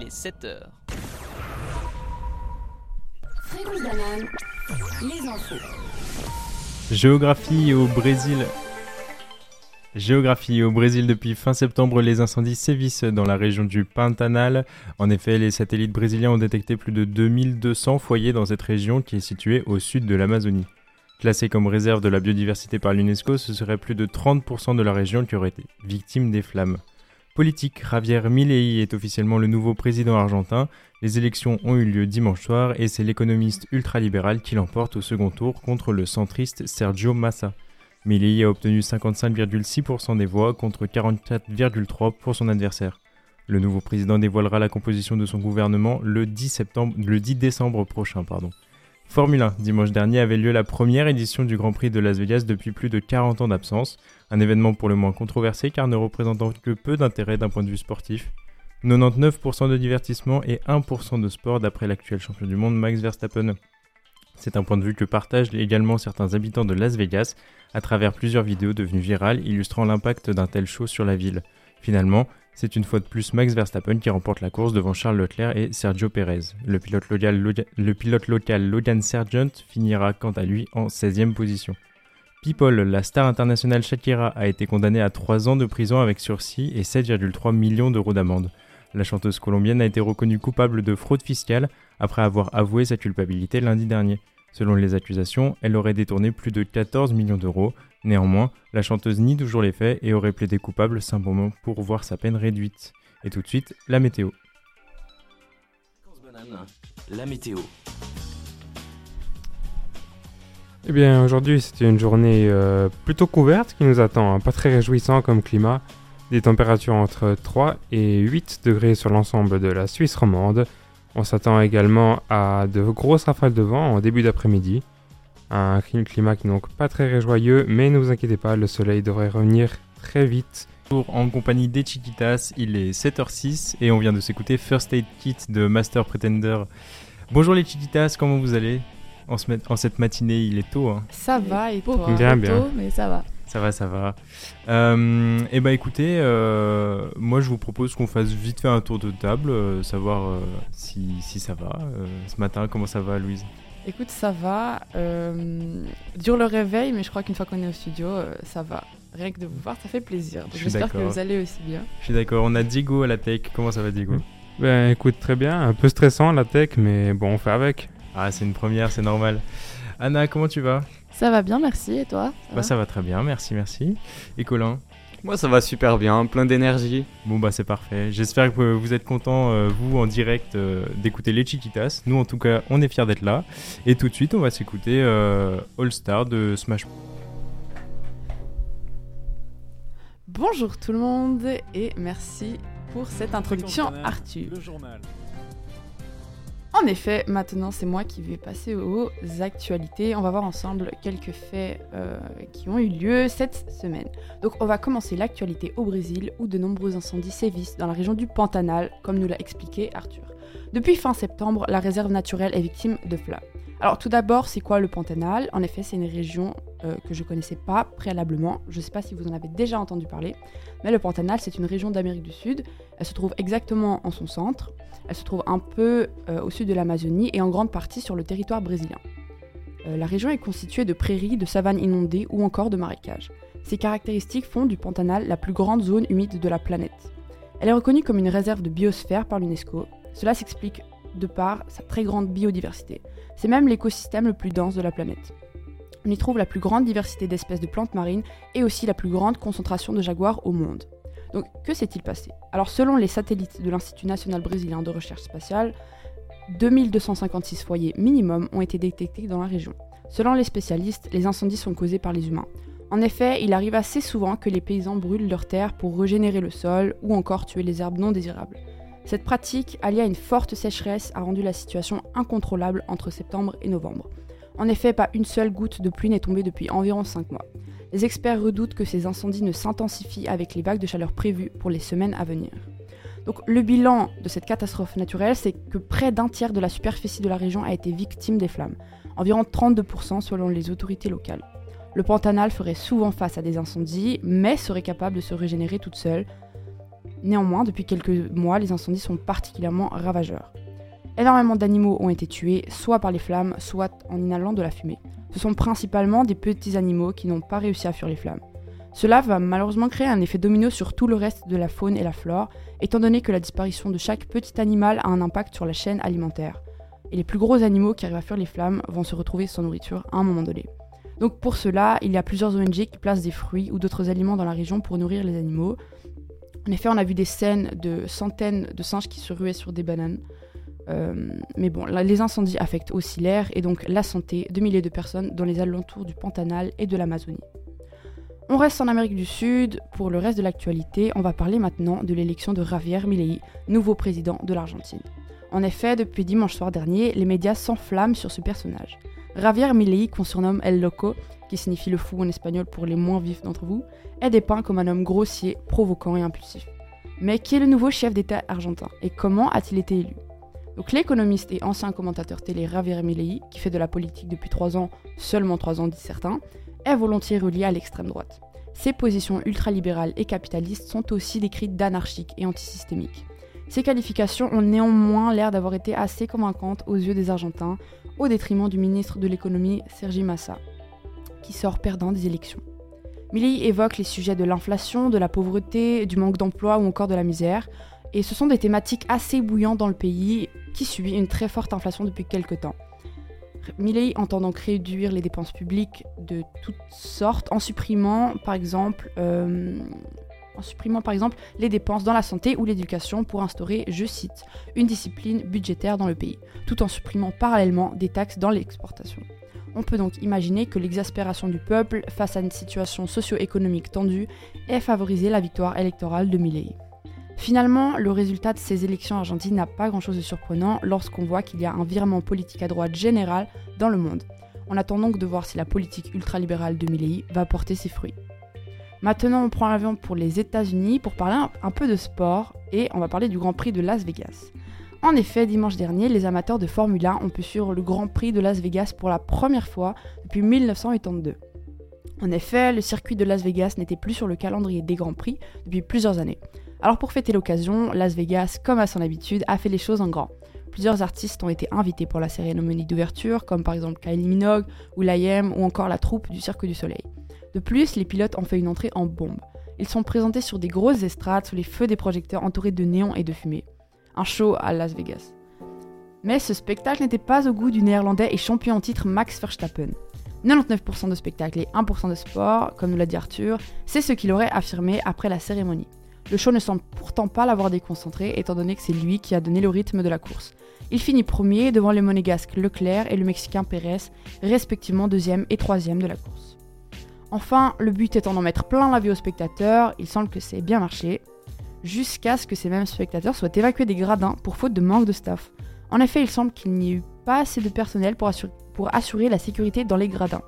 il est 7h. les infos. Géographie au Brésil. Géographie au Brésil depuis fin septembre, les incendies sévissent dans la région du Pantanal. En effet, les satellites brésiliens ont détecté plus de 2200 foyers dans cette région qui est située au sud de l'Amazonie. Classée comme réserve de la biodiversité par l'UNESCO, ce serait plus de 30% de la région qui aurait été victime des flammes. Politique, Javier Milei est officiellement le nouveau président argentin. Les élections ont eu lieu dimanche soir et c'est l'économiste ultralibéral qui l'emporte au second tour contre le centriste Sergio Massa. Milei a obtenu 55,6% des voix contre 44,3% pour son adversaire. Le nouveau président dévoilera la composition de son gouvernement le 10, septembre, le 10 décembre prochain. Pardon. Formule 1, dimanche dernier avait lieu la première édition du Grand Prix de Las Vegas depuis plus de 40 ans d'absence, un événement pour le moins controversé car ne représentant que peu d'intérêt d'un point de vue sportif. 99% de divertissement et 1% de sport d'après l'actuel champion du monde Max Verstappen. C'est un point de vue que partagent également certains habitants de Las Vegas à travers plusieurs vidéos devenues virales illustrant l'impact d'un tel show sur la ville. Finalement, c'est une fois de plus Max Verstappen qui remporte la course devant Charles Leclerc et Sergio Perez. Le pilote local, Logan Sargent finira quant à lui en 16e position. People, la star internationale Shakira, a été condamnée à 3 ans de prison avec sursis et 7,3 millions d'euros d'amende. La chanteuse colombienne a été reconnue coupable de fraude fiscale après avoir avoué sa culpabilité lundi dernier. Selon les accusations, elle aurait détourné plus de 14 millions d'euros. Néanmoins, la chanteuse nie toujours les faits et aurait plaidé coupable simplement pour voir sa peine réduite. Et tout de suite, la météo. La météo. Eh bien, aujourd'hui, c'était une journée euh, plutôt couverte qui nous attend, hein. pas très réjouissant comme climat. Des températures entre 3 et 8 degrés sur l'ensemble de la Suisse romande. On s'attend également à de grosses rafales de vent en début d'après-midi. Un climat qui n'est donc pas très réjoyeux, mais ne vous inquiétez pas, le soleil devrait revenir très vite. En compagnie des Chiquitas, il est 7h06 et on vient de s'écouter First Aid Kit de Master Pretender. Bonjour les Chiquitas, comment vous allez? En, cette matinée Il est tôt. Hein. Ça va et toi? Bien, bien. Tôt, mais ça va. Ça va, ça va. Euh, et bah écoutez, euh, moi je vous propose qu'on fasse vite fait un tour de table, euh, savoir euh, si, si, ça va. ce matin, comment ça va, Louise? Écoute, ça va. dure le réveil, mais je crois qu'une fois qu'on est au studio, ça va. Rien que de vous voir, ça fait plaisir. J'espère que vous allez aussi bien. Je suis d'accord. On a Diego à la tech. Comment ça va, Diego? Ben écoute, très bien. Un peu stressant la tech, mais bon, on fait avec. Ah, c'est une première, c'est normal. Anna, comment tu vas? Ça va bien, merci. Et toi? Ça, bah, ça va très bien, merci, merci. Et Colin? Moi ça va super bien, plein d'énergie. Bon bah c'est parfait. J'espère que vous êtes contents, euh, vous en direct, euh, d'écouter les Chiquitas. Nous en tout cas, on est fiers d'être là. Et tout de suite, on va s'écouter euh, All Star de Smash. Bonjour tout le monde et merci pour cette introduction Arthur. Le journal. En effet, maintenant c'est moi qui vais passer aux actualités. On va voir ensemble quelques faits euh, qui ont eu lieu cette semaine. Donc on va commencer l'actualité au Brésil où de nombreux incendies sévissent dans la région du Pantanal, comme nous l'a expliqué Arthur. Depuis fin septembre, la réserve naturelle est victime de flammes. Alors tout d'abord, c'est quoi le Pantanal? En effet, c'est une région euh, que je ne connaissais pas préalablement. Je ne sais pas si vous en avez déjà entendu parler, mais le Pantanal, c'est une région d'Amérique du Sud. Elle se trouve exactement en son centre. Elle se trouve un peu euh, au sud de l'Amazonie et en grande partie sur le territoire brésilien. Euh, la région est constituée de prairies, de savanes inondées ou encore de marécages. Ces caractéristiques font du Pantanal la plus grande zone humide de la planète. Elle est reconnue comme une réserve de biosphère par l'UNESCO. Cela s'explique de par sa très grande biodiversité. C'est même l'écosystème le plus dense de la planète. On y trouve la plus grande diversité d'espèces de plantes marines et aussi la plus grande concentration de jaguars au monde. Donc que s'est-il passé? Alors selon les satellites de l'Institut national brésilien de recherche spatiale, 2256 foyers minimum ont été détectés dans la région. Selon les spécialistes, les incendies sont causés par les humains. En effet, il arrive assez souvent que les paysans brûlent leurs terres pour régénérer le sol ou encore tuer les herbes non désirables. Cette pratique, alliée à une forte sécheresse, a rendu la situation incontrôlable entre septembre et novembre. En effet, pas une seule goutte de pluie n'est tombée depuis environ 5 mois. Les experts redoutent que ces incendies ne s'intensifient avec les vagues de chaleur prévues pour les semaines à venir. Donc le bilan de cette catastrophe naturelle, c'est que près d'un tiers de la superficie de la région a été victime des flammes, environ 32% selon les autorités locales. Le Pantanal ferait souvent face à des incendies, mais serait capable de se régénérer toute seule, Néanmoins, depuis quelques mois, les incendies sont particulièrement ravageurs. Énormément d'animaux ont été tués, soit par les flammes, soit en inhalant de la fumée. Ce sont principalement des petits animaux qui n'ont pas réussi à fuir les flammes. Cela va malheureusement créer un effet domino sur tout le reste de la faune et la flore, étant donné que la disparition de chaque petit animal a un impact sur la chaîne alimentaire. Et les plus gros animaux qui arrivent à fuir les flammes vont se retrouver sans nourriture à un moment donné. Donc pour cela, il y a plusieurs ONG qui placent des fruits ou d'autres aliments dans la région pour nourrir les animaux. En effet, on a vu des scènes de centaines de singes qui se ruaient sur des bananes. Euh, mais bon, les incendies affectent aussi l'air et donc la santé de milliers de personnes dans les alentours du Pantanal et de l'Amazonie. On reste en Amérique du Sud. Pour le reste de l'actualité, on va parler maintenant de l'élection de Javier Milei, nouveau président de l'Argentine. En effet, depuis dimanche soir dernier, les médias s'enflamment sur ce personnage. Javier Milei, qu'on surnomme El Loco, qui signifie le fou en espagnol pour les moins vifs d'entre vous, est dépeint comme un homme grossier, provoquant et impulsif. Mais qui est le nouveau chef d'État argentin et comment a-t-il été élu? Donc l'économiste et ancien commentateur télé Javier Milei, qui fait de la politique depuis 3 ans, seulement 3 ans disent certains, est volontiers relié à l'extrême droite. Ses positions ultralibérales et capitalistes sont aussi décrites d'anarchiques et antisystémiques. Ces qualifications ont néanmoins l'air d'avoir été assez convaincantes aux yeux des Argentins, au détriment du ministre de l'économie Sergi Massa, qui sort perdant des élections. Milei évoque les sujets de l'inflation, de la pauvreté, du manque d'emploi ou encore de la misère, et ce sont des thématiques assez bouillantes dans le pays qui subit une très forte inflation depuis quelques temps. Milley entend donc réduire les dépenses publiques de toutes sortes en supprimant par exemple, euh, en supprimant par exemple les dépenses dans la santé ou l'éducation pour instaurer, je cite, une discipline budgétaire dans le pays, tout en supprimant parallèlement des taxes dans l'exportation. On peut donc imaginer que l'exaspération du peuple face à une situation socio-économique tendue ait favorisé la victoire électorale de Milley. Finalement, le résultat de ces élections argentines n'a pas grand-chose de surprenant lorsqu'on voit qu'il y a un virement politique à droite général dans le monde. On attend donc de voir si la politique ultralibérale de Milley va porter ses fruits. Maintenant, on prend l'avion pour les États-Unis pour parler un peu de sport et on va parler du Grand Prix de Las Vegas. En effet, dimanche dernier, les amateurs de Formule 1 ont pu suivre le Grand Prix de Las Vegas pour la première fois depuis 1982. En effet, le circuit de Las Vegas n'était plus sur le calendrier des Grands Prix depuis plusieurs années. Alors pour fêter l'occasion, Las Vegas, comme à son habitude, a fait les choses en grand. Plusieurs artistes ont été invités pour la cérémonie d'ouverture, comme par exemple Kylie Minogue, Will.i.am ou encore la troupe du Cirque du Soleil. De plus, les pilotes ont fait une entrée en bombe. Ils sont présentés sur des grosses estrades sous les feux des projecteurs entourés de néons et de fumée. Un show à Las Vegas. Mais ce spectacle n'était pas au goût du néerlandais et champion en titre Max Verstappen. 99% de spectacle et 1% de sport, comme nous l'a dit Arthur, c'est ce qu'il aurait affirmé après la cérémonie. Le show ne semble pourtant pas l'avoir déconcentré, étant donné que c'est lui qui a donné le rythme de la course. Il finit premier devant le monégasque Leclerc et le mexicain Pérez, respectivement deuxième et troisième de la course. Enfin, le but étant d'en mettre plein la vie aux spectateurs, il semble que c'est bien marché, jusqu'à ce que ces mêmes spectateurs soient évacués des gradins pour faute de manque de staff. En effet, il semble qu'il n'y ait eu pas assez de personnel pour assurer la sécurité dans les gradins.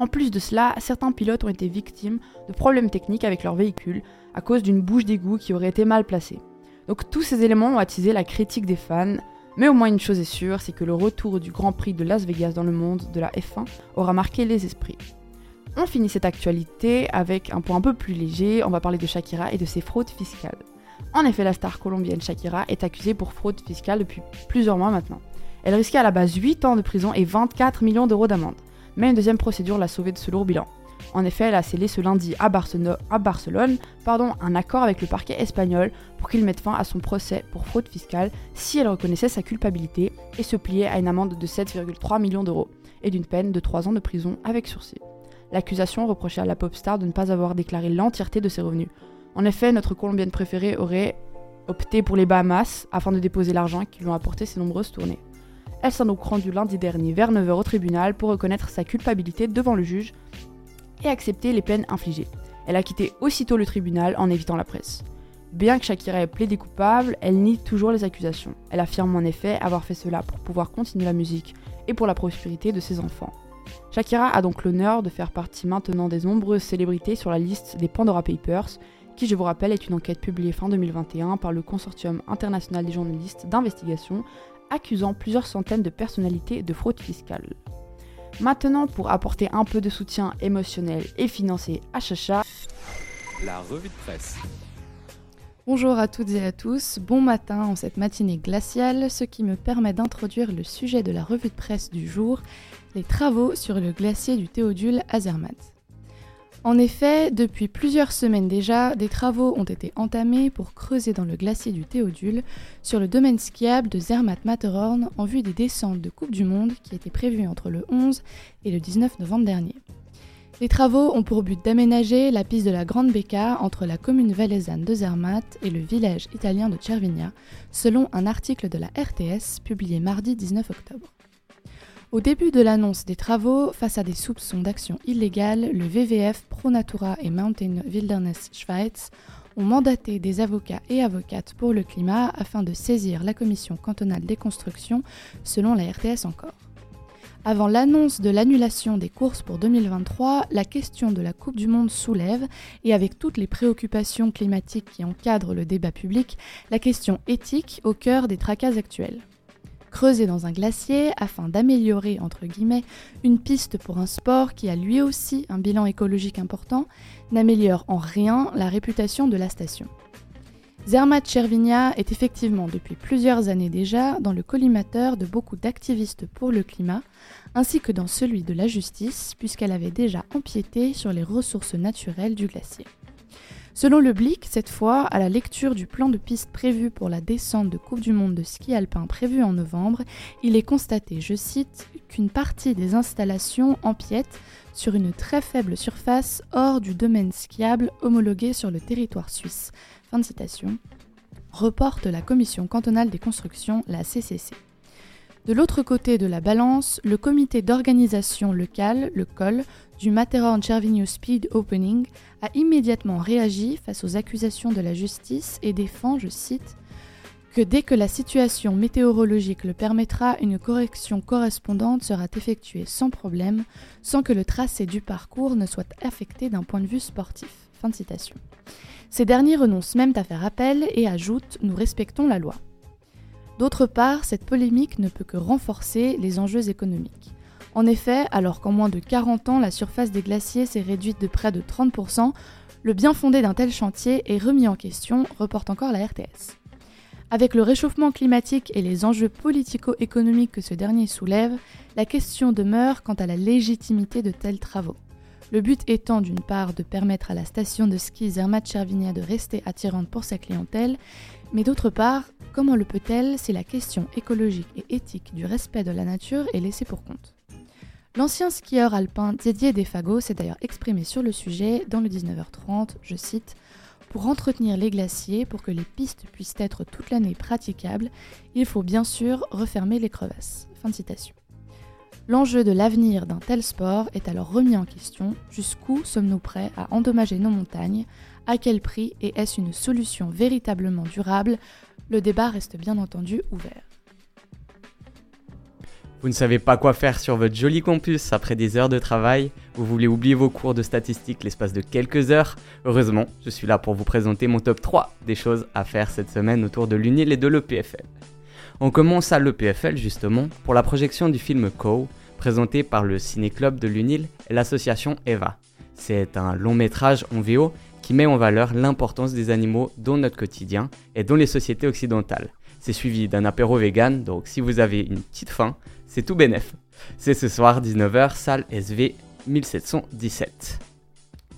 En plus de cela, certains pilotes ont été victimes de problèmes techniques avec leur véhicule à cause d'une bouche d'égout qui aurait été mal placée. Donc tous ces éléments ont attisé la critique des fans, mais au moins une chose est sûre, c'est que le retour du Grand Prix de Las Vegas dans le monde de la F1 aura marqué les esprits. On finit cette actualité avec un point un peu plus léger, on va parler de Shakira et de ses fraudes fiscales. En effet, la star colombienne Shakira est accusée pour fraude fiscale depuis plusieurs mois maintenant. Elle risquait à la base 8 ans de prison et 24 millions d'euros d'amende mais une deuxième procédure l'a sauvée de ce lourd bilan. En effet, elle a scellé ce lundi à, Barcelone, un accord avec le parquet espagnol pour qu'il mette fin à son procès pour fraude fiscale si elle reconnaissait sa culpabilité et se pliait à une amende de 7,3 millions d'euros et d'une peine de 3 ans de prison avec sursis. L'accusation reprochait à la pop star de ne pas avoir déclaré l'entièreté de ses revenus. En effet, notre colombienne préférée aurait opté pour les Bahamas afin de déposer l'argent qui lui ont apporté ses nombreuses tournées. Elle s'est donc rendue lundi dernier vers 9h au tribunal pour reconnaître sa culpabilité devant le juge et accepter les peines infligées. Elle a quitté aussitôt le tribunal en évitant la presse. Bien que Shakira ait plaidé coupable, elle nie toujours les accusations. Elle affirme en effet avoir fait cela pour pouvoir continuer la musique et pour la prospérité de ses enfants. Shakira a donc l'honneur de faire partie maintenant des nombreuses célébrités sur la liste des Pandora Papers, qui je vous rappelle est une enquête publiée fin 2021 par le Consortium international des journalistes d'investigation accusant plusieurs centaines de personnalités de fraude fiscale. Maintenant, pour apporter un peu de soutien émotionnel et financier à Chacha, la revue de presse. Bonjour à toutes et à tous, bon matin en cette matinée glaciale, ce qui me permet d'introduire le sujet de la revue de presse du jour, les travaux sur le glacier du Théodule à Zermatt. En effet, depuis plusieurs semaines déjà, des travaux ont été entamés pour creuser dans le glacier du Théodule sur le domaine skiable de Zermatt-Matterhorn en vue des descentes de Coupe du Monde qui étaient prévues entre le 11 et le 19 novembre dernier. Les travaux ont pour but d'aménager la piste de la Grande Becca entre la commune valaisanne de Zermatt et le village italien de Cervinia, selon un article de la RTS publié mardi 19 octobre. Au début de l'annonce des travaux, face à des soupçons d'action illégale, le WWF Pro Natura et Mountain Wilderness Schweiz ont mandaté des avocats et avocates pour le climat afin de saisir la commission cantonale des constructions, selon la RTS encore. Avant l'annonce de l'annulation des courses pour 2023, la question de la Coupe du Monde soulève, et avec toutes les préoccupations climatiques qui encadrent le débat public, la question éthique au cœur des tracas actuels. Creuser dans un glacier afin d'améliorer, entre guillemets, une piste pour un sport qui a lui aussi un bilan écologique important, n'améliore en rien la réputation de la station. Zermatt Chervinia est effectivement depuis plusieurs années déjà dans le collimateur de beaucoup d'activistes pour le climat, ainsi que dans celui de la justice, puisqu'elle avait déjà empiété sur les ressources naturelles du glacier. Selon le Blick, cette fois, à la lecture du plan de piste prévu pour la descente de Coupe du Monde de ski alpin prévue en novembre, il est constaté, je cite, qu'une partie des installations empiètent sur une très faible surface hors du domaine skiable homologué sur le territoire suisse, fin de citation, reporte la Commission cantonale des constructions, la CCC. De l'autre côté de la balance, le comité d'organisation locale, le COL, du Matterhorn Cervinho Speed Opening a immédiatement réagi face aux accusations de la justice et défend, je cite, que dès que la situation météorologique le permettra, une correction correspondante sera effectuée sans problème, sans que le tracé du parcours ne soit affecté d'un point de vue sportif. Ces derniers renoncent même à faire appel et ajoutent Nous respectons la loi. D'autre part, cette polémique ne peut que renforcer les enjeux économiques. En effet, alors qu'en moins de 40 ans, la surface des glaciers s'est réduite de près de 30%, le bien fondé d'un tel chantier est remis en question, reporte encore la RTS. Avec le réchauffement climatique et les enjeux politico-économiques que ce dernier soulève, la question demeure quant à la légitimité de tels travaux. Le but étant d'une part de permettre à la station de ski Zermatt-Chervinia de rester attirante pour sa clientèle, mais d'autre part, comment le peut-elle si la question écologique et éthique du respect de la nature est laissée pour compte? L'ancien skieur alpin Didier Defago s'est d'ailleurs exprimé sur le sujet dans le 19h30, je cite pour entretenir les glaciers, pour que les pistes puissent être toute l'année praticables, il faut bien sûr refermer les crevasses. Fin citation. L'enjeu de l'avenir d'un tel sport est alors remis en question. Jusqu'où sommes-nous prêts à endommager nos montagnes? À quel prix Et est-ce une solution véritablement durable? Le débat reste bien entendu ouvert. Vous ne savez pas quoi faire sur votre joli campus après des heures de travail Vous voulez oublier vos cours de statistiques l'espace de quelques heures Heureusement, je suis là pour vous présenter mon top 3 des choses à faire cette semaine autour de l'UNIL et de l'EPFL. On commence à l'EPFL justement pour la projection du film Co, présenté par le Ciné-Club de l'UNIL et l'association EVA. C'est un long métrage en VO qui met en valeur l'importance des animaux dans notre quotidien et dans les sociétés occidentales. C'est suivi d'un apéro vegan, donc si vous avez une petite faim, c'est tout bénef. C'est ce soir 19h, salle SV 1717.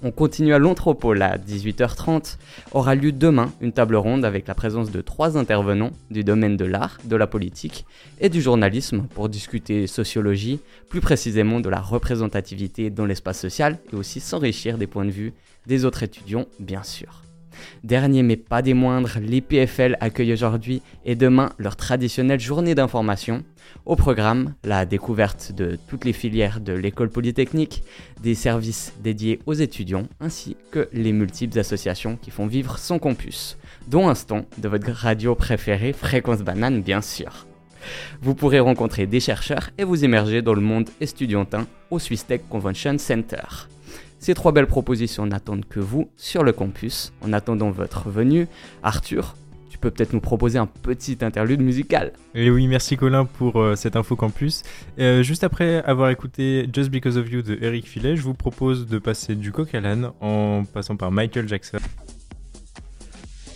On continue à l'Anthropole à 18h30. Aura lieu demain une table ronde avec la présence de trois intervenants du domaine de l'art, de la politique et du journalisme pour discuter sociologie, plus précisément de la représentativité dans l'espace social et aussi s'enrichir des points de vue des autres étudiants, bien sûr. Dernier mais pas des moindres, les PFL accueillent aujourd'hui et demain leur traditionnelle journée d'information. Au programme, la découverte de toutes les filières de l'école polytechnique, des services dédiés aux étudiants, ainsi que les multiples associations qui font vivre son campus, dont un stand de votre radio préférée, Fréquence Banane bien sûr. Vous pourrez rencontrer des chercheurs et vous immerger dans le monde estudiantin au Swiss Tech Convention Center. Ces trois belles propositions n'attendent que vous sur le campus. En attendant votre venue, Arthur, tu peux peut-être nous proposer un petit interlude musical. Et oui, merci Colin pour euh, cette info campus. Euh, juste après avoir écouté Just Because of You de Eric Filet, je vous propose de passer du coq à l'âne en passant par Michael Jackson.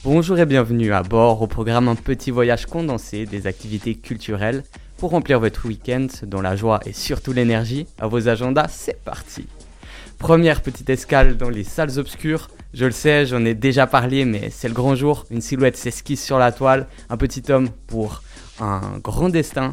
Bonjour et bienvenue à bord au programme Un petit voyage condensé des activités culturelles pour remplir votre week-end dans la joie et surtout l'énergie. À vos agendas, c'est parti. Première petite escale dans les salles obscures. Je le sais, j'en ai déjà parlé, mais c'est le grand jour. Une silhouette s'esquisse sur la toile. Un petit homme pour un grand destin.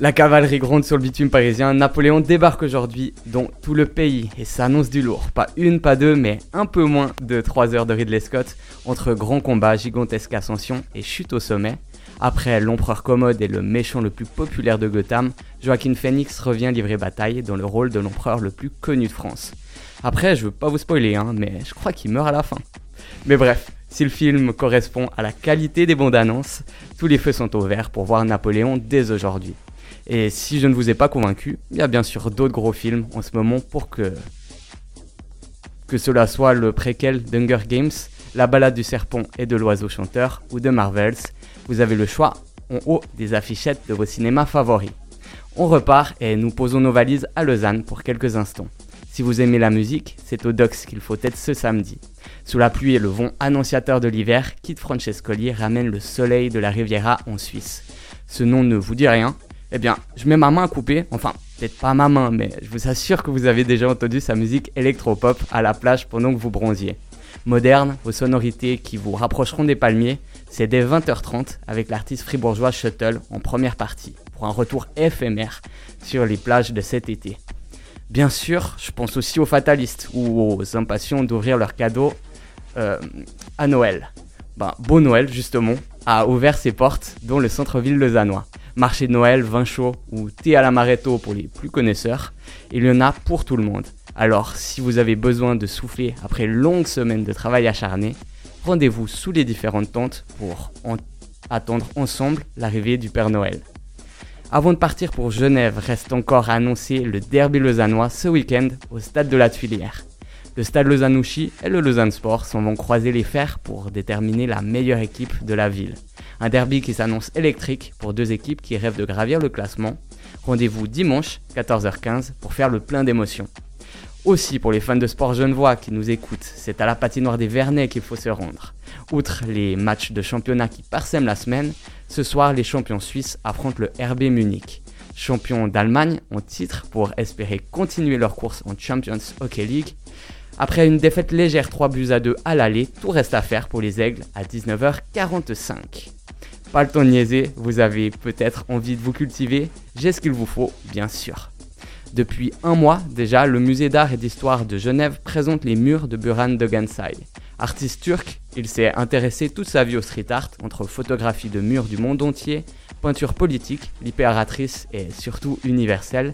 La cavalerie gronde sur le bitume parisien. Napoléon débarque aujourd'hui dans tout le pays et s'annonce du lourd. Pas une, pas deux, mais un peu moins de 3 heures de Ridley Scott entre grands combats, gigantesque ascension et chute au sommet. Après l'empereur commode et le méchant le plus populaire de Gotham, Joaquin Phoenix revient livrer bataille dans le rôle de l'empereur le plus connu de France. Après, je veux pas vous spoiler, hein, mais je crois qu'il meurt à la fin. Mais bref, si le film correspond à la qualité des bandes annonces, tous les feux sont au vert pour voir Napoléon dès aujourd'hui. Et si je ne vous ai pas convaincu, il y a bien sûr d'autres gros films en ce moment pour que que cela soit le préquel d'Hunger Games, La balade du serpent et de l'oiseau chanteur ou de Marvels, vous avez le choix en haut des affichettes de vos cinémas favoris. On repart et nous posons nos valises à Lausanne pour quelques instants. Si vous aimez la musique, c'est au Dox qu'il faut être ce samedi. Sous la pluie et le vent annonciateur de l'hiver, Kit Francescoli ramène le soleil de la Riviera en Suisse. Ce nom ne vous dit rien, eh bien, je mets ma main à couper, enfin, peut-être pas ma main, mais je vous assure que vous avez déjà entendu sa musique électropop à la plage pendant que vous bronziez. Moderne, aux sonorités qui vous rapprocheront des palmiers, c'est dès 20h30 avec l'artiste fribourgeois Shuttle en première partie, pour un retour éphémère sur les plages de cet été. Bien sûr, je pense aussi aux fatalistes ou aux impatients d'ouvrir leurs cadeaux euh, à Noël. Ben, Beau Noël, justement, a ouvert ses portes dans le centre-ville lausannois marché de Noël, vin chaud ou thé à l'amaretto pour les plus connaisseurs, il y en a pour tout le monde. Alors, si vous avez besoin de souffler après une longue semaine de travail acharné, rendez-vous sous les différentes tentes pour attendre ensemble l'arrivée du Père Noël. Avant de partir pour Genève, reste encore à annoncer le derby lausannois ce week-end au stade de la Tuilière. Le stade Lausanne-Ouchy et le Lausanne Sport s'en vont croiser les fers pour déterminer la meilleure équipe de la ville. Un derby qui s'annonce électrique pour deux équipes qui rêvent de gravir le classement. Rendez-vous dimanche, 14h15, pour faire le plein d'émotions. Aussi pour les fans de sport genevois qui nous écoutent, c'est à la patinoire des Vernets qu'il faut se rendre. Outre les matchs de championnat qui parsèment la semaine, ce soir les champions suisses affrontent le RB Munich. Champions d'Allemagne en titre pour espérer continuer leur course en Champions Hockey League. Après une défaite légère 3 buts à 2 à l'aller, tout reste à faire pour les Aigles à 19h45. Pas le temps de niaiser, vous avez peut-être envie de vous cultiver, j'ai ce qu'il vous faut, bien sûr. Depuis un mois déjà, le musée d'art et d'histoire de Genève présente les murs de Buran Dogansay. Artiste turc, il s'est intéressé toute sa vie au street art, entre photographie de murs du monde entier, peinture politique, libératrice et surtout universelle.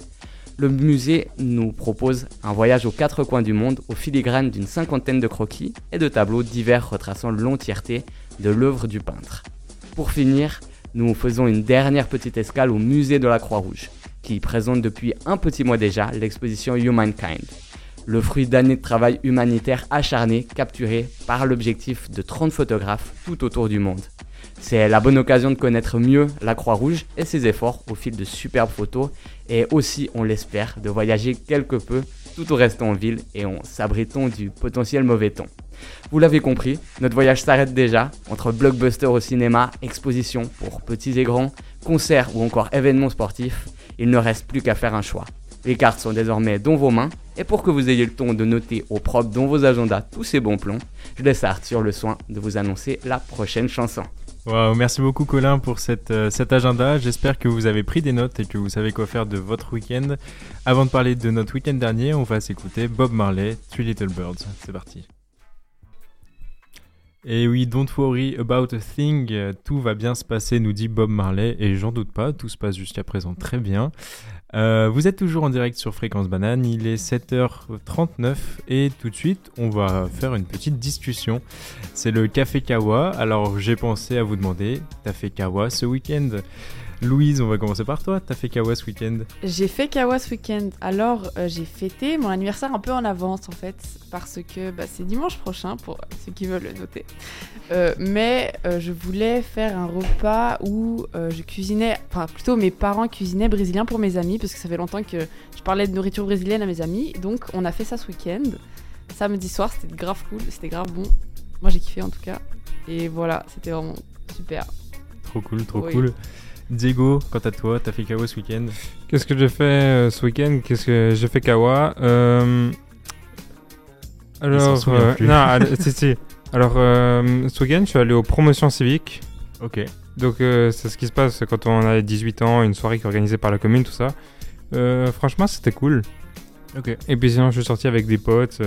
Le musée nous propose un voyage aux quatre coins du monde au filigrane d'une cinquantaine de croquis et de tableaux divers retraçant l'entièreté de l'œuvre du peintre. Pour finir, nous faisons une dernière petite escale au musée de la Croix-Rouge, qui présente depuis un petit mois déjà l'exposition Humankind, le fruit d'années de travail humanitaire acharné capturé par l'objectif de 30 photographes tout autour du monde. C'est la bonne occasion de connaître mieux la Croix-Rouge et ses efforts au fil de superbes photos et aussi, on l'espère, de voyager quelque peu tout en restant en ville et en s'abritant du potentiel mauvais temps. Vous l'avez compris, notre voyage s'arrête déjà. Entre blockbuster au cinéma, exposition pour petits et grands, concerts ou encore événements sportifs, il ne reste plus qu'à faire un choix. Les cartes sont désormais dans vos mains, et pour que vous ayez le temps de noter au propre dans vos agendas tous ces bons plans, je laisse Arthur le soin de vous annoncer la prochaine chanson. Wow, merci beaucoup Colin pour euh, cet agenda. J'espère que vous avez pris des notes et que vous savez quoi faire de votre week-end. Avant de parler de notre week-end dernier, on va s'écouter Bob Marley, Three Little Birds. C'est parti. Et oui, don't worry about a thing, tout va bien se passer, nous dit Bob Marley, et j'en doute pas, tout se passe jusqu'à présent très bien. Euh, vous êtes toujours en direct sur Fréquence Banane, il est 7h39 et tout de suite on va faire une petite discussion. C'est le Café Kawa, alors j'ai pensé à vous demander, t'as fait Kawa ce week-end Louise, on va commencer par toi. T'as fait Kawa ce week-end J'ai fait Kawa ce week-end. Alors, euh, j'ai fêté mon anniversaire un peu en avance, en fait, parce que bah, c'est dimanche prochain, pour ceux qui veulent le noter. Euh, mais euh, je voulais faire un repas où je cuisinais, enfin, plutôt mes parents cuisinaient brésilien pour mes amis, parce que ça fait longtemps que je parlais de nourriture brésilienne à mes amis. Donc, on a fait ça ce week-end. samedi soir. C'était grave cool, c'était grave bon. Moi j'ai kiffé en tout cas. Et voilà, c'était vraiment super. Trop cool, trop Oui. cool. Diego, quant à toi, t'as fait Kawa ce week-end Qu'est-ce que j'ai fait euh, ce week-end? Qu'est-ce que j'ai fait Kawa Euh, Alors, euh, non, si, si. Alors, ce week-end, je suis allé aux promotions civiques. Ok. Donc, c'est ce qui se passe quand on a 18 ans, une soirée qui est organisée par la commune, tout ça. Franchement, c'était cool. Ok. Et puis sinon, je suis sorti avec des potes,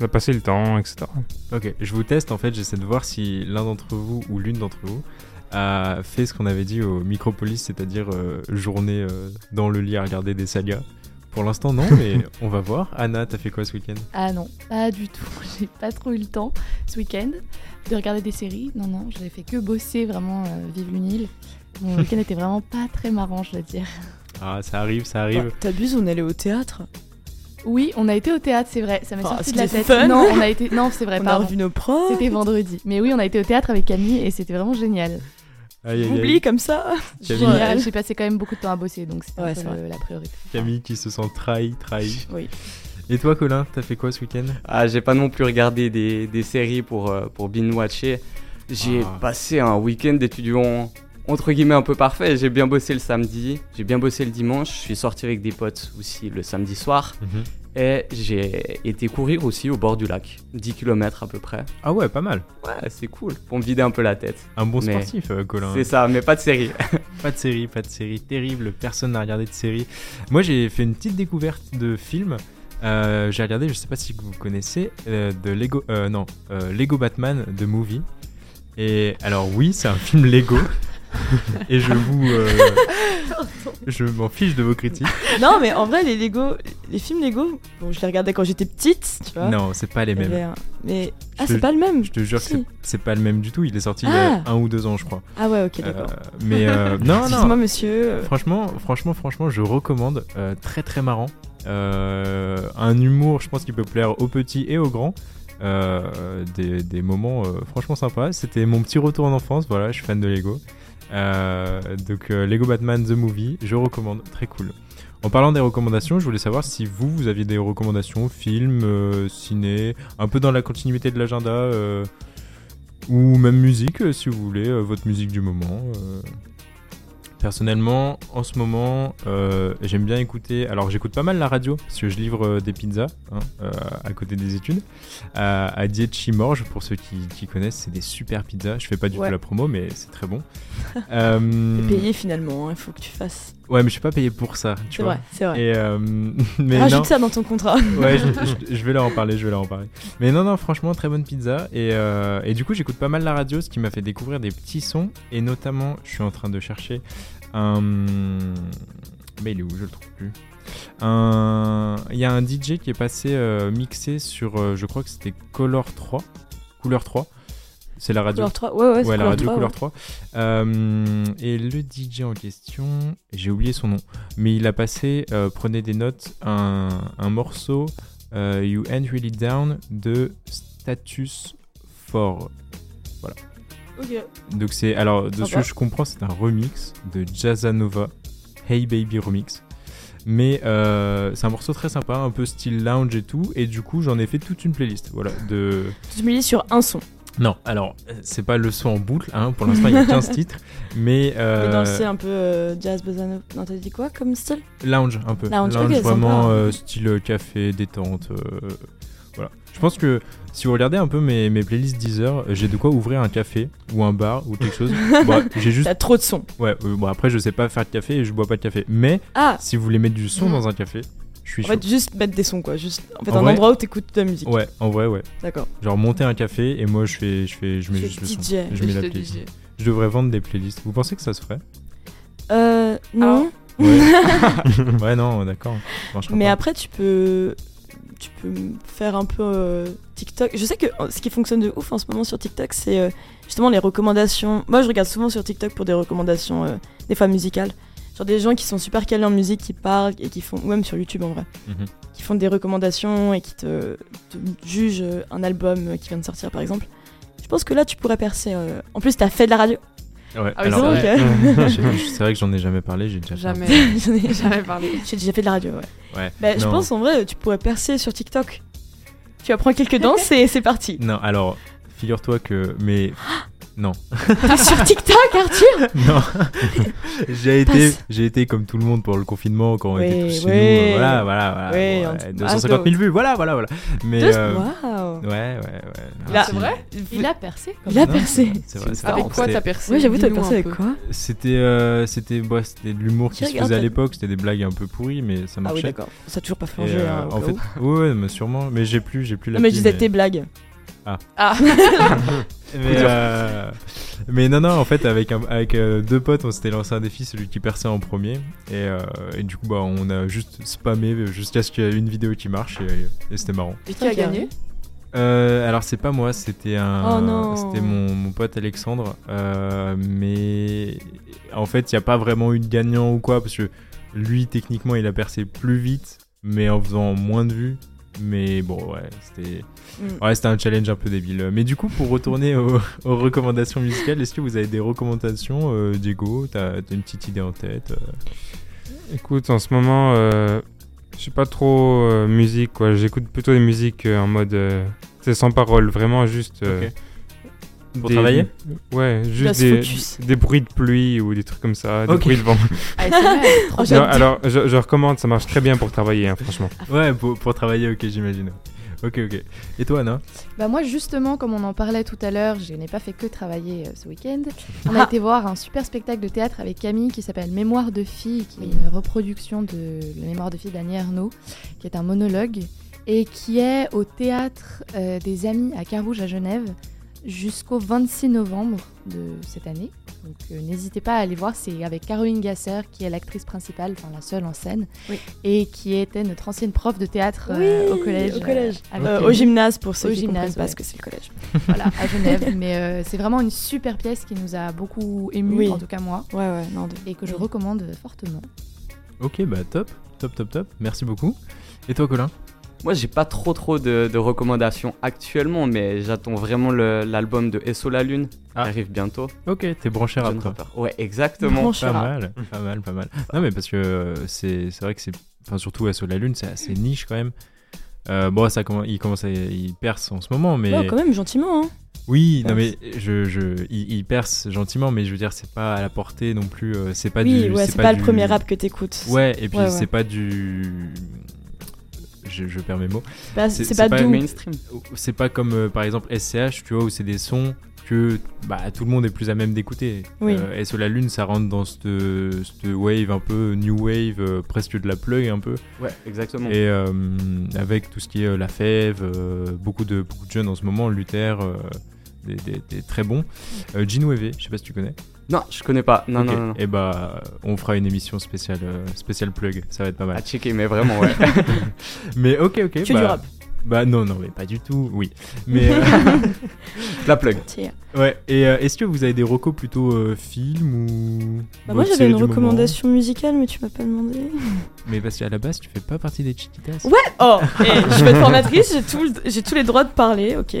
on a passé le temps, etc. Ok, je vous teste en fait, j'essaie de voir si l'un d'entre vous ou l'une d'entre vous a fait ce qu'on avait dit au Micropolis, c'est-à-dire euh, journée euh, dans le lit à regarder des sagas. Pour l'instant, non, mais on va voir. Anna, t'as fait quoi ce week-end? Ah non, pas du tout. J'ai pas trop eu le temps ce week-end de regarder des séries. Non, non, j'ai fait que bosser vraiment euh, Vive l'Unil. Mon week-end était vraiment pas très marrant, je dois dire. Ah, ça arrive, ça arrive. Bah, T'abuses, on allait au théâtre. Oui, on a été au théâtre, c'est vrai. Ça m'est Ah, sorti de la c'était tête. fun. Non, on a été. Non, c'est vrai, on a pardon. revu nos profs. C'était vendredi. Mais oui, on a été au théâtre avec Camille et c'était vraiment génial. Aïe, aïe, Oublie comme ça. Camille. Génial. J'ai passé quand même beaucoup de temps à bosser, donc c'était Ouais, un c'est peu vrai. le- la priorité. Camille qui se sent trahi, trahi. Oui. Et toi, Colin, t'as fait quoi ce week-end? Ah, j'ai pas non plus regardé des, des séries pour, euh, pour binge-watcher. J'ai Ah. passé un week-end d'étudiant entre guillemets un peu parfait. J'ai bien bossé le samedi, j'ai bien bossé le dimanche. Je suis sorti avec des potes aussi le samedi soir. Et j'ai été courir aussi au bord du lac. 10 km à peu près. Ah ouais, pas mal. Ouais, c'est cool. Pour me vider un peu la tête. Un bon Mais sportif, euh, Colin. C'est ça, mais pas de série. Pas de série, pas de série. Terrible, personne n'a regardé de série. Moi, j'ai fait une petite découverte de film. Euh, j'ai regardé, je sais pas si vous connaissez, euh, de Lego, euh, non, Lego Batman The Movie. Et alors oui, c'est un film Lego. et je vous, euh, je m'en fiche de vos critiques. non, mais en vrai, les Lego, les films Lego, bon, je les regardais quand j'étais petite, tu vois. Non, c'est pas les mêmes. Mais ah, te- c'est pas le même. Je te jure que Si. c'est- c'est pas le même du tout. Il est sorti il y a Ah. un ou deux ans, je crois. Ah ouais, ok, Euh, d'accord. mais euh, non, Excuse-moi, non. monsieur. Franchement, franchement, franchement, je recommande. Euh, très, très marrant. Euh, un humour, je pense, qui peut plaire aux petits et aux grands. Euh, des, des moments euh, franchement sympas. C'était mon petit retour en enfance. Voilà, je suis fan de Lego. Euh, donc, euh, Lego Batman The Movie, je recommande. Très cool. En parlant des recommandations, je voulais savoir si vous, vous aviez des recommandations, films, euh, ciné, un peu dans la continuité de l'agenda, ou même musique, si vous voulez, votre musique du moment. Personnellement, en ce moment, euh, j'aime bien écouter. Alors, j'écoute pas mal la radio parce que je livre euh, des pizzas hein, euh, à côté des études. Euh, à Dietchi Morge, pour ceux qui, qui connaissent, c'est des super pizzas. Je fais pas du Ouais. tout la promo, mais c'est très bon. Euh, payé finalement, hein, il faut que tu fasses. Ouais, mais je suis pas payé pour ça, tu C'est vois. vrai, c'est vrai. Et euh, mais Rajoute non. ça dans ton contrat. Ouais, je, je- je vais leur en parler, je vais leur en parler. Mais non, non, franchement, très bonne pizza. Et, euh, et du coup, j'écoute pas mal la radio, ce qui m'a fait découvrir des petits sons. Et notamment, je suis en train de chercher un. Mais il est où? Je le trouve plus. Un- Il y a un DJ qui est passé euh, mixé sur, euh, je crois que c'était Color 3. Couleur 3. C'est la radio. Couleur 3, ouais, ouais, Ouais, la radio 3, Couleur ouais. 3. Euh, et le DJ en question, j'ai oublié son nom, mais il a passé, euh, prenez des notes, un, un morceau euh, You Ain't Really Down de Status 4. Ok. Donc c'est, alors de ce Sympa. que je comprends, c'est un remix de Jazzanova, Hey Baby Remix. Mais euh, c'est un morceau très sympa, un peu style lounge et tout, et du coup j'en ai fait toute une playlist, voilà, de... Tu me lis sur un son. Non, alors, euh, c'est pas le son en boucle, hein, pour l'instant il y a 15 titres, mais, euh, dans le style un peu euh, jazz, bossa. Non, t'as dit quoi comme style? Lounge un peu. Lounge, ok, vraiment euh, style café, détente. euh, voilà. Je pense que si vous regardez un peu mes, mes playlists Deezer, euh, j'ai de quoi ouvrir un café ou un bar ou quelque chose. Bon, j'ai juste. T'as trop de sons. Ouais, euh, bon après je sais pas faire de café et je bois pas de café, mais Ah si vous voulez mettre du son Mhm. dans un café, je suis En chaud. fait, juste mettre des sons quoi. Juste, en fait, En un vrai- endroit où t'écoutes de la musique. Ouais, en vrai, ouais. D'accord. Genre monter un café et moi je fais, je fais, je mets Tu juste le son. DJ. Je mets la playlist. dis. Je devrais vendre des playlists. Vous pensez que ça se ferait? Euh, non. Ouais. ouais, non, d'accord. Ça marchera Mais pas. après, tu peux, tu peux faire un peu euh, TikTok. Je sais que euh, ce qui fonctionne de ouf en ce moment sur TikTok, c'est euh, justement les recommandations. Moi, je regarde souvent sur TikTok pour des recommandations, euh, des fois musicales. Sur des gens qui sont super calés en musique, qui parlent et qui font, ou même sur YouTube en vrai, Mhm. qui font des recommandations et qui te, te jugent euh, un album euh, qui vient de sortir par exemple. Je pense que là, tu pourrais percer. euh. En plus, t'as fait de la radio. Ouais, Ah oui, alors, c'est vrai. que j'en ai jamais parlé, j'ai déjà Jamais, J'en ai- jamais parlé. J'ai déjà fait de la radio, ouais. Ouais. Bah, je pense en vrai, tu pourrais percer sur TikTok. tu apprends quelques danses et c'est parti. Non, alors, figure-toi que. Mais. Non. T'es sur TikTok, Arthur non. j'ai été, j'ai été comme tout le monde pour le confinement quand on était Oui, tous chez oui. nous. Voilà, voilà, voilà. Oui, Bon, on- ouais, ah, 250 000 vues, voilà, voilà, voilà. Mais. Deux- euh, Waouh Ouais, ouais, ouais. Il a- Ah, vrai Il a percé. quand Il a percé. C'est vrai, c'est Avec vrai. quoi t'as percé Ouais, j'avoue, t'as percé avec quoi C'était, euh, c'était, bah, c'était de l'humour qui se faisait à l'époque. C'était des blagues un peu pourries, mais ça Ah oui, marchait. d'accord. Ça a toujours pas Et, changé. euh, hein, en fait, ouais, mais sûrement. Mais j'ai plus, j'ai plus la. Non, mais je disais tes blagues. Ah, Mais, euh, mais non, non, en fait, avec, un- avec euh, deux potes, on s'était lancé un défi, celui qui perçait en premier. Et, euh, et du coup, bah, on a juste spammé jusqu'à ce qu'il y ait une vidéo qui marche et, et c'était marrant. et qui a gagné? Euh, alors, c'est pas moi, c'était un. Oh. C'était mon, mon pote Alexandre. Euh, mais en fait, il n'y a pas vraiment eu de gagnant ou quoi, parce que lui, techniquement, il a percé plus vite, mais en faisant moins de vues. Mais bon, ouais, c'était. Mm. Ouais, c'était un challenge un peu débile. Mais du coup, pour retourner aux, aux recommandations musicales, est-ce que vous avez des recommandations, euh, Diego? T'as as une petite idée en tête euh? Écoute, en ce moment, euh, je suis pas trop euh, musique, quoi. J'écoute plutôt des musiques euh, en mode. euh, c'est sans parole, vraiment juste. euh. Pour des- travailler Ouais, juste des, bruits de pluie ou des trucs comme ça, des bruits de vent. Trop Oh, Non, alors, je, je recommande, ça marche très bien pour travailler, hein, franchement. Ouais, pour, pour travailler, ok, j'imagine. Ok, ok. Et toi, Anna? Bah moi justement, comme on en parlait tout à l'heure, je n'ai pas fait que travailler euh, ce week-end. On a été voir un super spectacle de théâtre avec Camille qui s'appelle Mémoire de fille, qui est une reproduction de la Mémoire de fille d'Annie Ernaux, qui est un monologue et qui est au théâtre euh, des Amis à Carouge à Genève jusqu'au 26 novembre de cette année. Donc euh, n'hésitez pas à aller voir, c'est avec Caroline Gasser qui est l'actrice principale, enfin la seule en scène, Oui. et qui était notre ancienne prof de théâtre euh, Oui, au collège. au collège. euh, avec Euh, au gymnase pour ceux Au qui gymnase, comprennent pas ouais. ce que c'est le collège. voilà, à Genève. Mais euh, c'est vraiment une super pièce qui nous a beaucoup ému, Oui. en tout cas moi, Ouais, ouais, non. de- et que je Oui. recommande fortement. Ok, bah top, top, top, top. Merci beaucoup. Et toi, Colin? Moi, j'ai pas trop trop de, de recommandations actuellement, mais j'attends vraiment l'album de Esso la Lune Ah. qui arrive bientôt. Ok, t'es branché rappeur. Ouais, exactement. Branché Pas rap. mal, pas mal, pas mal. Non, mais parce que euh, c'est c'est vrai que c'est. Enfin, surtout à la Lune, c'est assez niche quand même. Euh, bon, ça commence, il commence à. Il perce en ce moment, mais. Ouais, quand même, gentiment. Hein. Oui, non, mais je, je, il, il perce gentiment, mais je veux dire, c'est pas à la portée non plus. euh, c'est pas oui, du. ouais, c'est pas, le du- premier rap que t'écoutes. Ouais, et puis Ouais, ouais. c'est pas du. Je, je perds mes mots. Bah, c'est- pas, pas doux. Mainstream. C'est pas comme euh, par exemple SCH, tu vois, où c'est des sons que bah, tout le monde est plus à même d'écouter. Oui. Euh, et sur la Lune, ça rentre dans cette, cette wave un peu new wave, euh, presque de la plug un peu. Ouais, exactement. Et euh, avec tout ce qui est euh, la fève, euh, beaucoup, de, beaucoup de jeunes en ce moment, Luther, euh, des, des- des très bons. Euh, Gino EV, je sais pas si tu connais. Non, je connais pas. Non, non, non. Et bah, on fera une émission spéciale, euh, spéciale plug, ça va être pas mal. À checker, mais vraiment, ouais. Mais ok, ok. Que bah, du rap. Bah non, non, mais pas du tout, oui. Mais euh, La plug. Tiens. ouais, et euh, est-ce que vous avez des recos plutôt euh, films ou. Bah, moi j'avais une recommandation musicale, mais tu m'as pas demandé. Mais parce qu'à la base, tu fais pas partie des Chiquitas. Ouais Oh eh, Je vais être formatrice, j'ai tout le- j'ai tous les droits de parler, ok.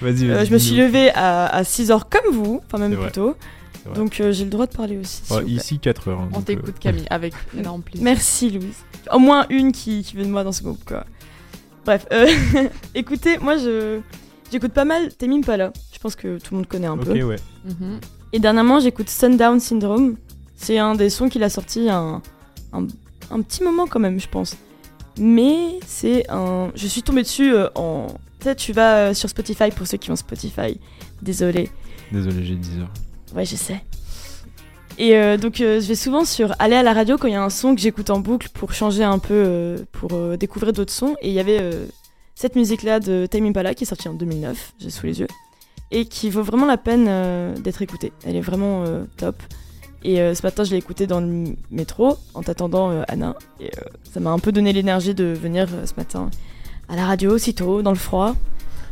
Vas-y, vas-y. Euh, je me suis levée à, à 6h comme vous, enfin même C'est vrai. Donc euh, j'ai le droit de parler aussi. Ouais, ici 4 heures. hein, On t'écoute, euh, Camille, avec énorme plaisir. Merci Louise. Au moins une qui, qui veut de moi dans ce groupe quoi. Bref, euh, écoutez, moi je j'écoute pas mal Tame Impala. Je pense que tout le monde connaît un peu. ouais. Mhm. Et dernièrement, j'écoute Sundown Syndrome. C'est un des sons qu'il a sorti un, un, un petit moment quand même, je pense. Mais c'est un. Je suis tombée dessus euh, en. Tu sais, tu vas euh, sur Spotify pour ceux qui ont Spotify. Désolé. Désolé, j'ai 10 heures. Ouais, je sais. Et euh, donc, euh, je vais souvent sur aller à la radio quand il y a un son que j'écoute en boucle pour changer un peu, euh, pour découvrir d'autres sons. Et il y avait cette musique-là de Time Impala qui est sortie en 2009, j'ai sous les yeux, et qui vaut vraiment la peine d'être écoutée. Elle est vraiment top. Et ce matin, je l'ai écoutée dans le métro en t'attendant, Anna. Et ça m'a un peu donné l'énergie de venir ce matin à la radio aussitôt, dans le froid.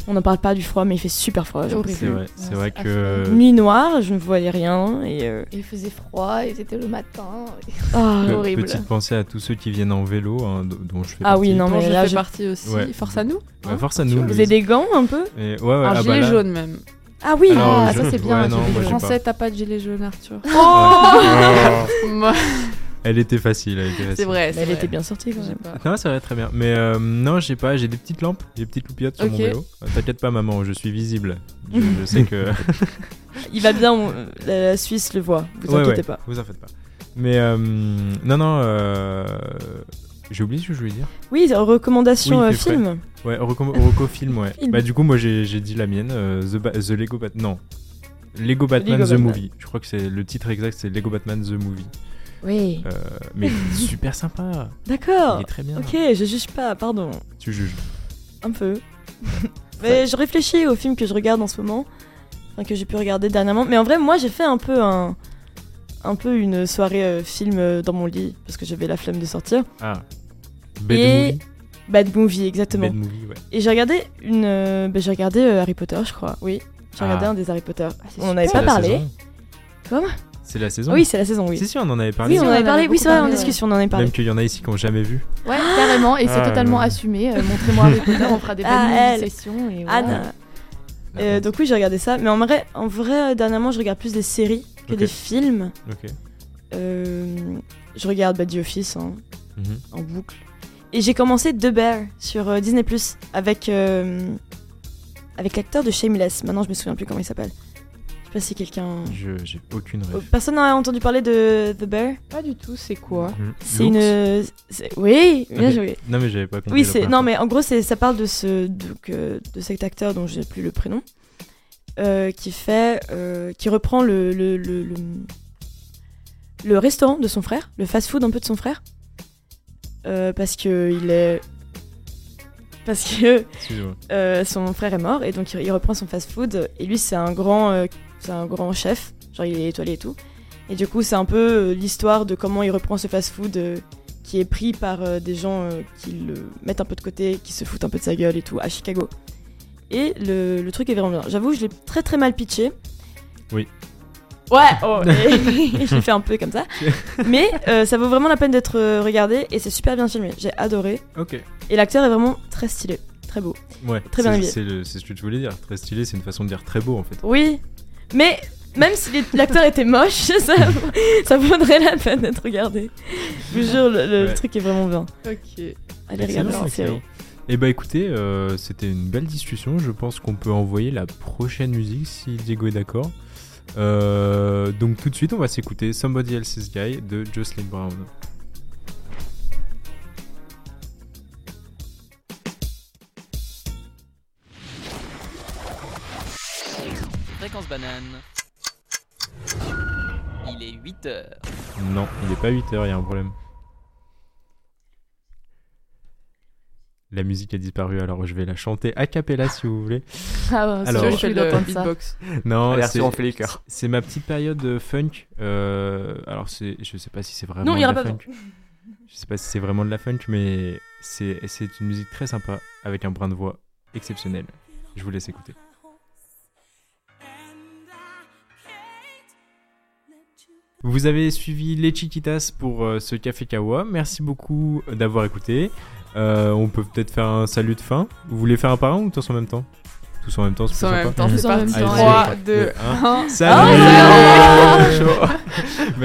On n'en parle pas du froid, mais il fait super froid. C'est vrai, c'est Ouais, vrai que. Nuit noire, je ne voyais rien. Et euh, Il faisait froid et c'était le matin. ah, Pe- horrible. Petite pensée à tous ceux qui viennent en vélo, hein, dont je fais Ah oui, partie. non, Dont mais je là, fais je- partie aussi. Ouais. Force à nous. Ouais, hein. force à nous. Vous avez des gants un peu Et- ouais, ouais, Un ah bah gilet là- jaune même. Ah oui Ah, ça, c'est bien, ouais, non, moi. Français, t'as pas de gilet jaune, Arthur. Oh Elle était facile. C'est vrai. Elle vrai. était bien sortie quand Je sais même. pas. Non, c'est vrai, très bien. Mais euh, non, j'ai pas, j'ai des petites lampes, des petites loupiottes sur mon vélo. Euh, T'inquiète pas, maman, je suis visible. Je, je sais que. Il va bien, on- la, Suisse le voit, vous Ouais, inquiétez ouais, pas. Vous en faites pas. Mais euh, non, non. euh, J'ai oublié ce que je voulais dire. Oui, recommandation Oui, euh, film. Ouais, Reco, Reco film, ouais. Film. Bah, du coup, moi, j'ai dit la mienne. euh, The, Ba- The Lego Batman. Non. Lego Batman Lego The Batman. Movie. Je crois que c'est le titre exact, c'est Lego Batman The Movie. Oui. Euh, mais il super sympa. Il D'accord. est très bien. Ok, je juge pas, pardon. Tu juges. Un peu. Mais je réfléchis aux films que je regarde en ce moment. Enfin, que j'ai pu regarder dernièrement. Mais en vrai, moi, j'ai fait un peu un. Un peu une soirée euh, film euh, dans mon lit. Parce que j'avais la flemme de sortir. Ah. Bad Et- Movie. Bad movie, exactement. Bad Movie, ouais. Et j'ai regardé une. bah, j'ai regardé Harry Potter, je crois. Oui. J'ai Ah. regardé un des Harry Potter. c'est on n'en avait C'est pas parlé. saison. Comme? C'est la saison. Oui, c'est la saison, oui. Si, si, on en avait parlé. Oui, on en avait parlé. Oui, c'est vrai, en discussion, on en avait parlé. Même qu'il y en a ici qui n'ont jamais vu. Ouais, carrément, et c'est Ah, totalement assumé. Euh, Montrez-moi Harry Potter, on fera des bonnes Ah, elle. sessions. Et Anne. voilà. Euh, donc oui, j'ai regardé ça. Mais en vrai, en vrai, euh, dernièrement, je regarde plus des séries que Ok. des films. Ok. Euh, je regarde bah, The Office hein, Mhm. en boucle. Et j'ai commencé The Bear sur euh, Disney Plus avec euh, avec l'acteur de Shameless. Maintenant, je me souviens plus comment il s'appelle. Pas si quelqu'un. Je j'ai aucune Oh, rêve. Personne n'a entendu parler de The Bear? Pas du tout, c'est quoi? Mhm. C'est une. Oui, bien joué. Non mais j'avais pas compris. Oui, c'est non, mais en gros, c'est ça parle de ce donc, euh, de cet acteur dont j'ai plus le prénom, euh, qui fait, euh, qui reprend le le, le le le restaurant de son frère, le fast-food un peu de son frère, Euh, parce que il est parce que euh, son frère est mort et donc il il reprend son fast-food et lui c'est un grand euh, c'est un grand chef, genre il est étoilé et tout. Et du coup, c'est un peu euh, l'histoire de comment il reprend ce fast-food euh, qui est pris par euh, des gens qui le mettent un peu de côté, qui se foutent un peu de sa gueule et tout, à Chicago. Et le, le truc est vraiment bien. J'avoue, je l'ai très très mal pitché. Oui. Ouais, oh, et je l'ai fait un peu comme ça. Mais euh, ça vaut vraiment la peine d'être regardé et c'est super bien filmé. J'ai adoré. Ok. Et l'acteur est vraiment très stylé, très beau. Ouais. Très bien habillé. C'est ce que tu voulais dire. Très stylé, c'est une façon de dire très beau en fait. Oui, mais même si l'acteur était moche, ça, ça vaudrait la peine d'être regardé. Je vous jure, le, le Ouais. truc est vraiment bien. Ok. Allez regarder cette série. Et bah écoutez, euh, c'était une belle discussion. Je pense qu'on peut envoyer la prochaine musique si Diego est d'accord. Euh, donc tout de suite, on va s'écouter Somebody Else's Guy de Jocelyn Brown. Non, il n'est pas 8h, il y a un problème. La musique a disparu, alors je vais la chanter a cappella si vous voulez. Ah ouais, alors, je fais le beatbox. Non, c'est ma petite période de funk. Euh, alors je sais pas si c'est vraiment non, il y de la funk. Je sais pas si c'est vraiment de la funk, mais c'est une musique très sympa avec un brin de voix exceptionnel. Je vous laisse écouter. Vous avez suivi les Chiquitas pour euh, ce Café Kawa. Merci beaucoup d'avoir écouté. Euh, on peut peut-être faire un salut de fin. Vous voulez faire un par un ou tous en même temps? Tous en même temps, c'est Tous plus en même sympa. temps, Tous c'est en même parti. temps. 3, Allez, 2, deux, un. 1. Salut Chaud.